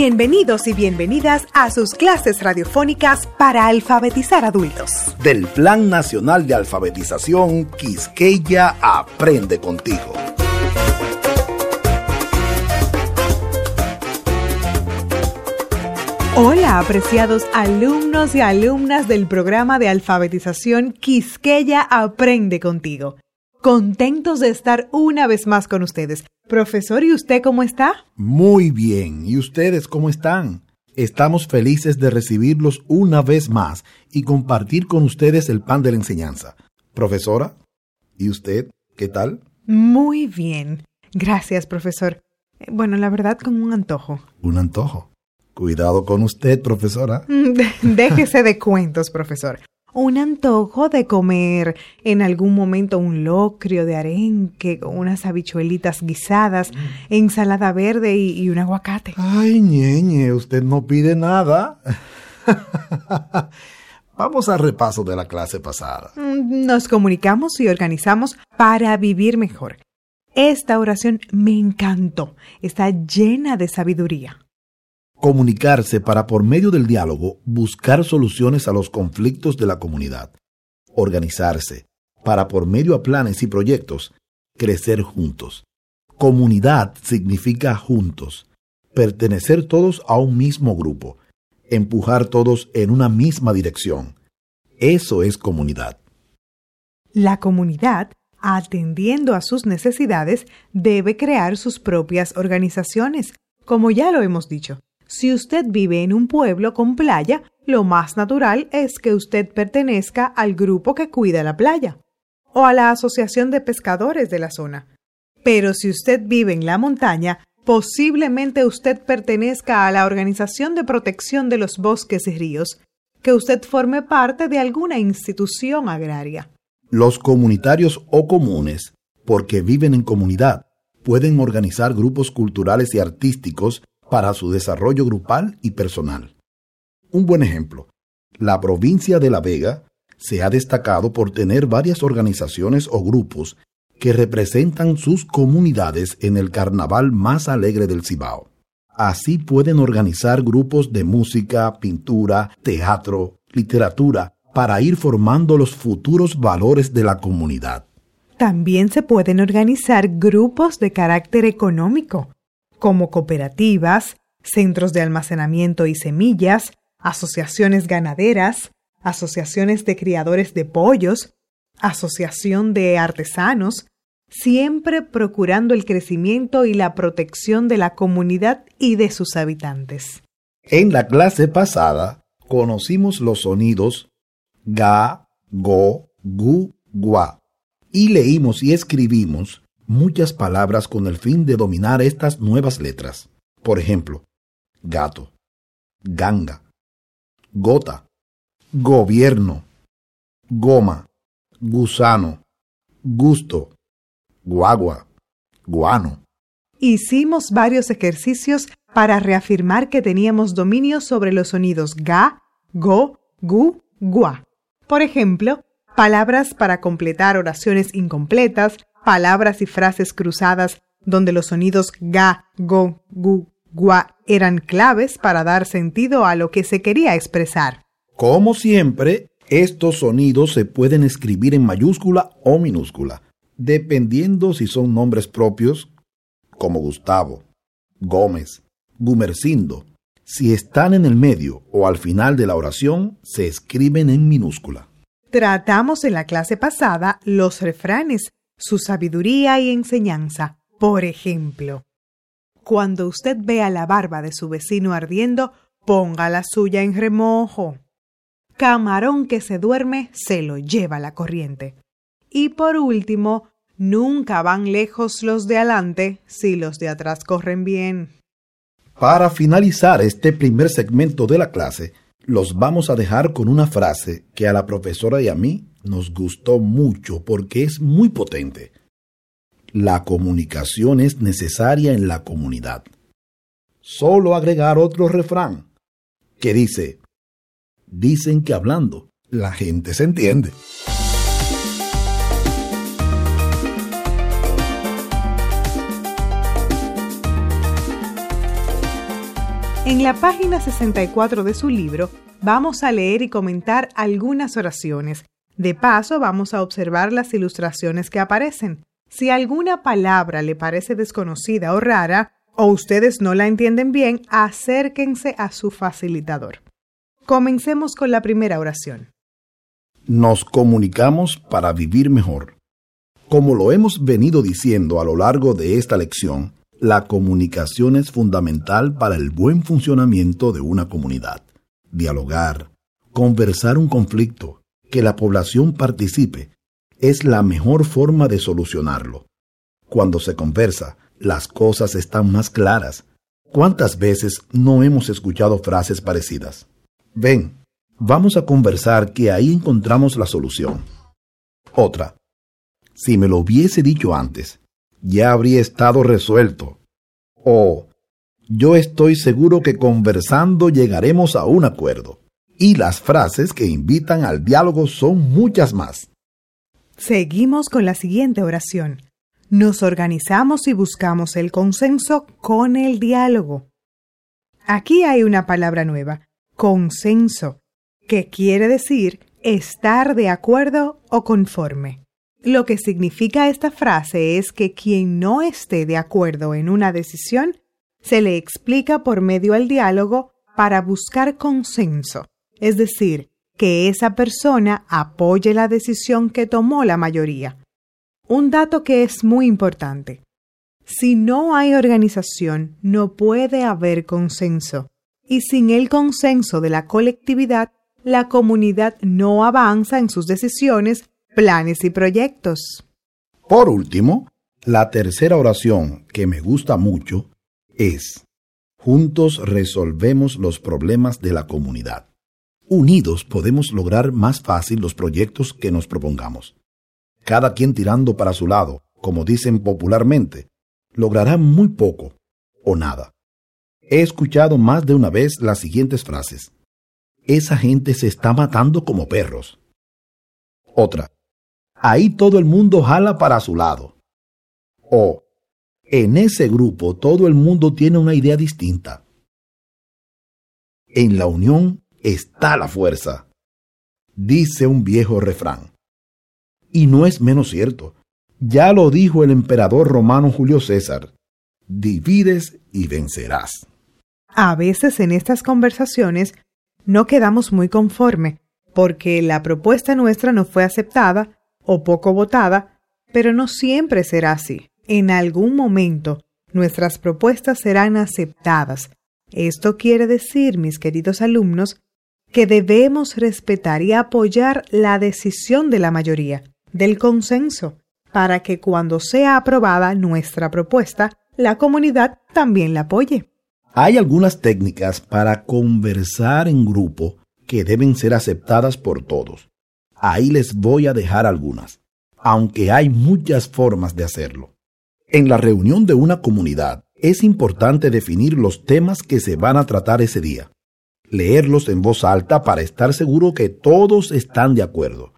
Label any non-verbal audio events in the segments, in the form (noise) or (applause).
Bienvenidos y bienvenidas a sus clases radiofónicas para alfabetizar adultos. Del Plan Nacional de Alfabetización Quisqueya Aprende contigo. Hola, apreciados alumnos y alumnas del programa de alfabetización Quisqueya Aprende contigo. Contentos de estar una vez más con ustedes. Profesor, ¿y usted cómo está? Muy bien. ¿Y ustedes cómo están? Estamos felices de recibirlos una vez más y compartir con ustedes el pan de la enseñanza. Profesora, ¿y usted qué tal? Muy bien. Gracias, profesor. Bueno, la verdad, con un antojo. ¿Un antojo? Cuidado con usted, profesora. (laughs) Déjese de cuentos, profesor un antojo de comer en algún momento un locrio de arenque con unas habichuelitas guisadas, mm. ensalada verde y, un aguacate. Ay, ñeñe, usted no pide nada. (laughs) Vamos al repaso de la clase pasada. Mm, nos comunicamos y organizamos para vivir mejor. Esta oración me encantó. Está llena de sabiduría comunicarse para por medio del diálogo buscar soluciones a los conflictos de la comunidad, organizarse para por medio a planes y proyectos crecer juntos. Comunidad significa juntos, pertenecer todos a un mismo grupo, empujar todos en una misma dirección. Eso es comunidad. La comunidad, atendiendo a sus necesidades, debe crear sus propias organizaciones, como ya lo hemos dicho. Si usted vive en un pueblo con playa, lo más natural es que usted pertenezca al grupo que cuida la playa o a la asociación de pescadores de la zona. Pero si usted vive en la montaña, posiblemente usted pertenezca a la Organización de Protección de los Bosques y Ríos, que usted forme parte de alguna institución agraria. Los comunitarios o comunes, porque viven en comunidad, pueden organizar grupos culturales y artísticos para su desarrollo grupal y personal. Un buen ejemplo, la provincia de La Vega se ha destacado por tener varias organizaciones o grupos que representan sus comunidades en el carnaval más alegre del Cibao. Así pueden organizar grupos de música, pintura, teatro, literatura, para ir formando los futuros valores de la comunidad. También se pueden organizar grupos de carácter económico, como cooperativas, centros de almacenamiento y semillas, asociaciones ganaderas, asociaciones de criadores de pollos, asociación de artesanos, siempre procurando el crecimiento y la protección de la comunidad y de sus habitantes. En la clase pasada conocimos los sonidos ga, go, gu, gua y leímos y escribimos muchas palabras con el fin de dominar estas nuevas letras. Por ejemplo, gato, ganga, gota, gobierno, goma, gusano, gusto, guagua, guano. Hicimos varios ejercicios para reafirmar que teníamos dominio sobre los sonidos ga, go, gu, gua. Por ejemplo, palabras para completar oraciones incompletas, palabras y frases cruzadas donde los sonidos ga, go, gu, gua eran claves para dar sentido a lo que se quería expresar. Como siempre, estos sonidos se pueden escribir en mayúscula o minúscula, dependiendo si son nombres propios, como Gustavo, Gómez, Gumercindo. Si están en el medio o al final de la oración, se escriben en minúscula. Tratamos en la clase pasada los refranes su sabiduría y enseñanza. Por ejemplo, cuando usted vea la barba de su vecino ardiendo, ponga la suya en remojo. Camarón que se duerme se lo lleva la corriente. Y por último, nunca van lejos los de adelante si los de atrás corren bien. Para finalizar este primer segmento de la clase, los vamos a dejar con una frase que a la profesora y a mí nos gustó mucho porque es muy potente. La comunicación es necesaria en la comunidad. Solo agregar otro refrán que dice, dicen que hablando la gente se entiende. En la página 64 de su libro vamos a leer y comentar algunas oraciones. De paso vamos a observar las ilustraciones que aparecen. Si alguna palabra le parece desconocida o rara, o ustedes no la entienden bien, acérquense a su facilitador. Comencemos con la primera oración. Nos comunicamos para vivir mejor. Como lo hemos venido diciendo a lo largo de esta lección, la comunicación es fundamental para el buen funcionamiento de una comunidad. Dialogar, conversar un conflicto, que la población participe, es la mejor forma de solucionarlo. Cuando se conversa, las cosas están más claras. ¿Cuántas veces no hemos escuchado frases parecidas? Ven, vamos a conversar que ahí encontramos la solución. Otra, si me lo hubiese dicho antes, ya habría estado resuelto. O yo estoy seguro que conversando llegaremos a un acuerdo. Y las frases que invitan al diálogo son muchas más. Seguimos con la siguiente oración. Nos organizamos y buscamos el consenso con el diálogo. Aquí hay una palabra nueva, consenso, que quiere decir estar de acuerdo o conforme. Lo que significa esta frase es que quien no esté de acuerdo en una decisión se le explica por medio del diálogo para buscar consenso, es decir, que esa persona apoye la decisión que tomó la mayoría. Un dato que es muy importante. Si no hay organización, no puede haber consenso. Y sin el consenso de la colectividad, la comunidad no avanza en sus decisiones planes y proyectos. Por último, la tercera oración que me gusta mucho es, juntos resolvemos los problemas de la comunidad. Unidos podemos lograr más fácil los proyectos que nos propongamos. Cada quien tirando para su lado, como dicen popularmente, logrará muy poco o nada. He escuchado más de una vez las siguientes frases. Esa gente se está matando como perros. Otra ahí todo el mundo jala para su lado. O, en ese grupo todo el mundo tiene una idea distinta. En la unión está la fuerza, dice un viejo refrán. Y no es menos cierto. Ya lo dijo el emperador romano Julio César. Divides y vencerás. A veces en estas conversaciones no quedamos muy conforme porque la propuesta nuestra no fue aceptada o poco votada, pero no siempre será así. En algún momento nuestras propuestas serán aceptadas. Esto quiere decir, mis queridos alumnos, que debemos respetar y apoyar la decisión de la mayoría, del consenso, para que cuando sea aprobada nuestra propuesta, la comunidad también la apoye. Hay algunas técnicas para conversar en grupo que deben ser aceptadas por todos. Ahí les voy a dejar algunas, aunque hay muchas formas de hacerlo. En la reunión de una comunidad es importante definir los temas que se van a tratar ese día, leerlos en voz alta para estar seguro que todos están de acuerdo.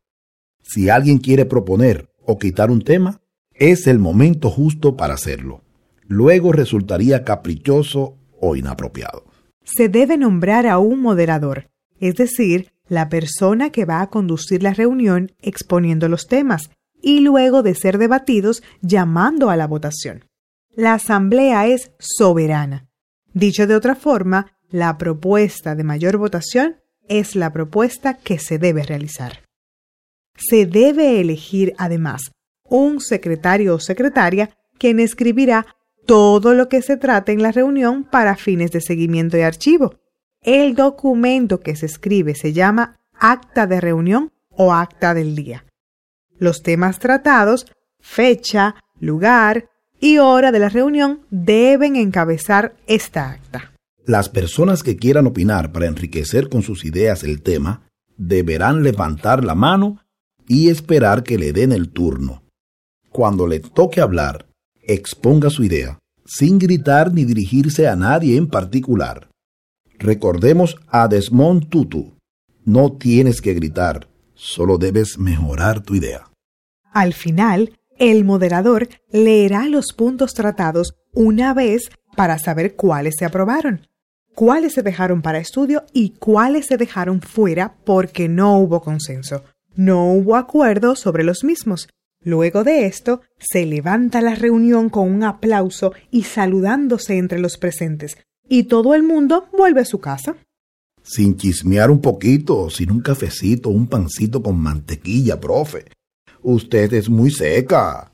Si alguien quiere proponer o quitar un tema, es el momento justo para hacerlo. Luego resultaría caprichoso o inapropiado. Se debe nombrar a un moderador, es decir, la persona que va a conducir la reunión exponiendo los temas y luego de ser debatidos llamando a la votación. La asamblea es soberana. Dicho de otra forma, la propuesta de mayor votación es la propuesta que se debe realizar. Se debe elegir además un secretario o secretaria quien escribirá todo lo que se trate en la reunión para fines de seguimiento y archivo, el documento que se escribe se llama acta de reunión o acta del día. Los temas tratados, fecha, lugar y hora de la reunión deben encabezar esta acta. Las personas que quieran opinar para enriquecer con sus ideas el tema deberán levantar la mano y esperar que le den el turno. Cuando le toque hablar, exponga su idea, sin gritar ni dirigirse a nadie en particular. Recordemos a Desmond Tutu. No tienes que gritar, solo debes mejorar tu idea. Al final, el moderador leerá los puntos tratados una vez para saber cuáles se aprobaron. Cuáles se dejaron para estudio y cuáles se dejaron fuera porque no hubo consenso. No hubo acuerdo sobre los mismos. Luego de esto, se levanta la reunión con un aplauso y saludándose entre los presentes, y todo el mundo vuelve a su casa. Sin chismear un poquito, sin un cafecito, un pancito con mantequilla, profe. Usted es muy seca.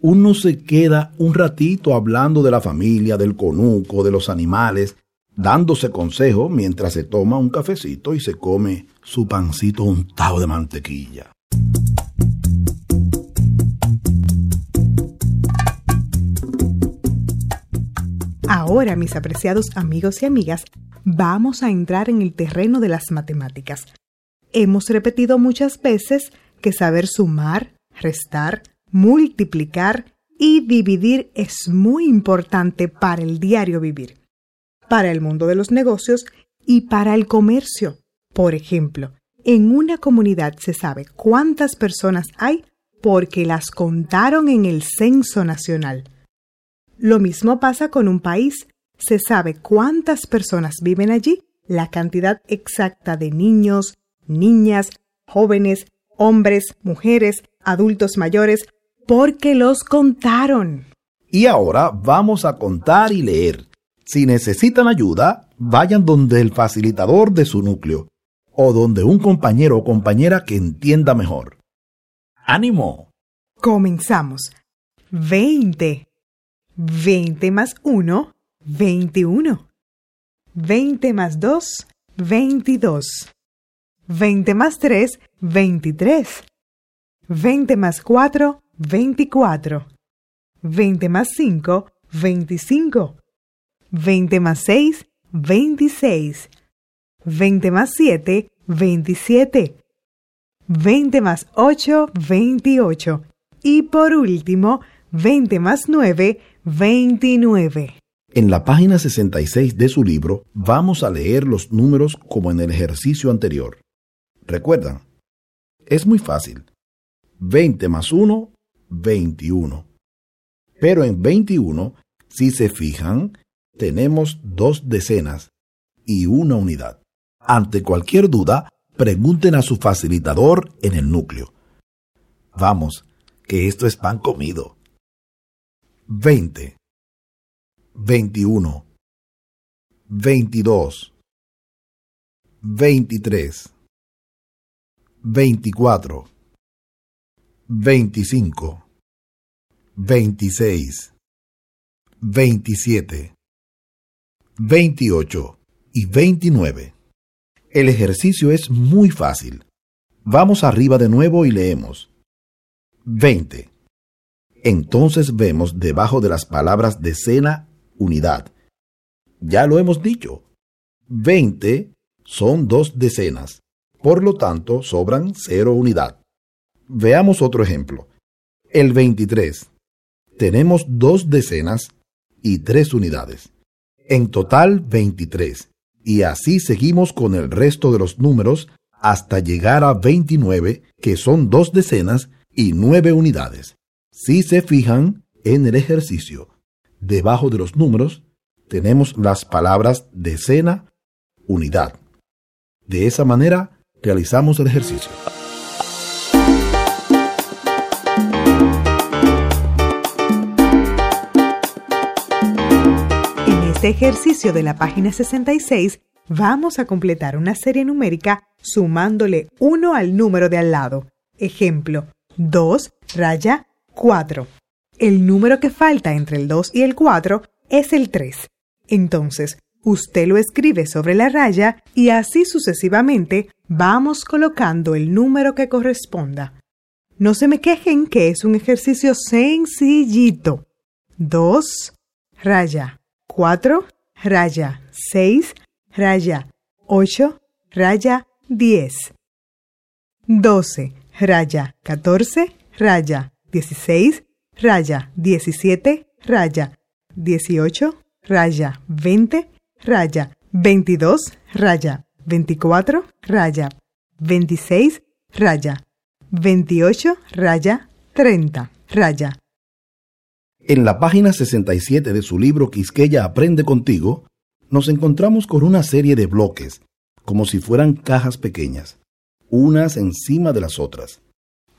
Uno se queda un ratito hablando de la familia, del conuco, de los animales, dándose consejo mientras se toma un cafecito y se come su pancito untado de mantequilla. Ahora, mis apreciados amigos y amigas, vamos a entrar en el terreno de las matemáticas. Hemos repetido muchas veces que saber sumar, restar, multiplicar y dividir es muy importante para el diario vivir, para el mundo de los negocios y para el comercio. Por ejemplo, en una comunidad se sabe cuántas personas hay porque las contaron en el censo nacional. Lo mismo pasa con un país. Se sabe cuántas personas viven allí, la cantidad exacta de niños, niñas, jóvenes, hombres, mujeres, adultos mayores, porque los contaron. Y ahora vamos a contar y leer. Si necesitan ayuda, vayan donde el facilitador de su núcleo o donde un compañero o compañera que entienda mejor. ¡Ánimo! Comenzamos. 20. 20 más 1, 21. 20 más 2, 22. 20 más 3, 23. 20 más 4, 24. 20 más 5, 25. 20 más 6, 26. 20 más 7, 27. 20 más 8, 28. Y por último, 20 más 9, 29. En la página 66 de su libro vamos a leer los números como en el ejercicio anterior. ¿Recuerdan? Es muy fácil. 20 más 1, 21. Pero en 21, si se fijan, tenemos dos decenas y una unidad. Ante cualquier duda, pregunten a su facilitador en el núcleo. Vamos, que esto es pan comido. 20, 21, 22, 23, 24, 25, 26, 27, 28 y 29. El ejercicio es muy fácil. Vamos arriba de nuevo y leemos. 20 entonces vemos debajo de las palabras decena unidad. Ya lo hemos dicho. 20 son dos decenas. Por lo tanto, sobran cero unidad. Veamos otro ejemplo. El 23. Tenemos dos decenas y tres unidades. En total 23. Y así seguimos con el resto de los números hasta llegar a 29, que son dos decenas y nueve unidades. Si se fijan en el ejercicio, debajo de los números tenemos las palabras decena, unidad. De esa manera realizamos el ejercicio. Este ejercicio de la página 66 vamos a completar una serie numérica sumándole 1 al número de al lado. Ejemplo, 2 raya 4. El número que falta entre el 2 y el 4 es el 3. Entonces, usted lo escribe sobre la raya y así sucesivamente vamos colocando el número que corresponda. No se me quejen que es un ejercicio sencillito. 2, raya, 4, raya, 6, raya, 8, raya, 10. 12, raya, 14, raya, 16, raya 17, raya 18, raya 20, raya 22, raya 24, raya 26, raya 28, raya 30, raya. En la página 67 de su libro Quisqueya Aprende Contigo, nos encontramos con una serie de bloques, como si fueran cajas pequeñas, unas encima de las otras.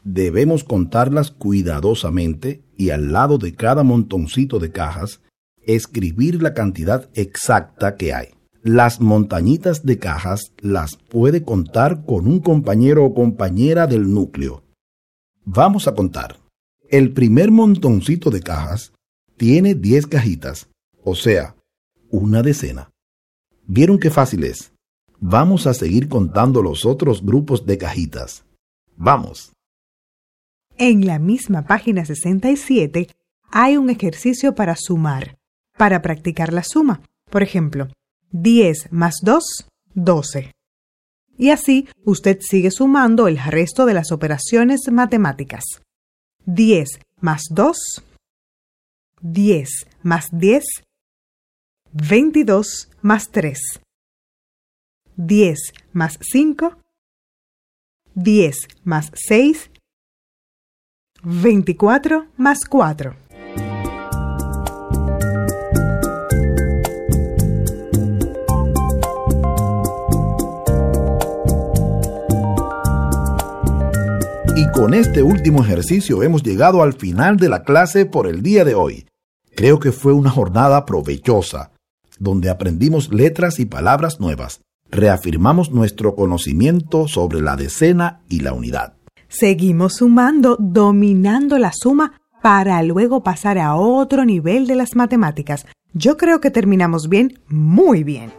Debemos contarlas cuidadosamente y al lado de cada montoncito de cajas, escribir la cantidad exacta que hay. Las montañitas de cajas las puede contar con un compañero o compañera del núcleo. Vamos a contar. El primer montoncito de cajas tiene 10 cajitas, o sea, una decena. ¿Vieron qué fácil es? Vamos a seguir contando los otros grupos de cajitas. Vamos. En la misma página 67 hay un ejercicio para sumar, para practicar la suma. Por ejemplo, 10 más 2, 12. Y así usted sigue sumando el resto de las operaciones matemáticas. 10 más 2, 10 más 10, 22 más 3, 10 más 5, 10 más 6, 24 más 4. Con este último ejercicio hemos llegado al final de la clase por el día de hoy. Creo que fue una jornada provechosa, donde aprendimos letras y palabras nuevas. Reafirmamos nuestro conocimiento sobre la decena y la unidad. Seguimos sumando, dominando la suma para luego pasar a otro nivel de las matemáticas. Yo creo que terminamos bien, muy bien.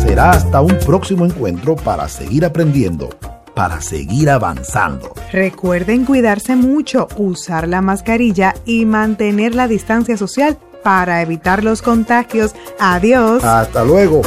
Será hasta un próximo encuentro para seguir aprendiendo, para seguir avanzando. Recuerden cuidarse mucho, usar la mascarilla y mantener la distancia social para evitar los contagios. Adiós. Hasta luego.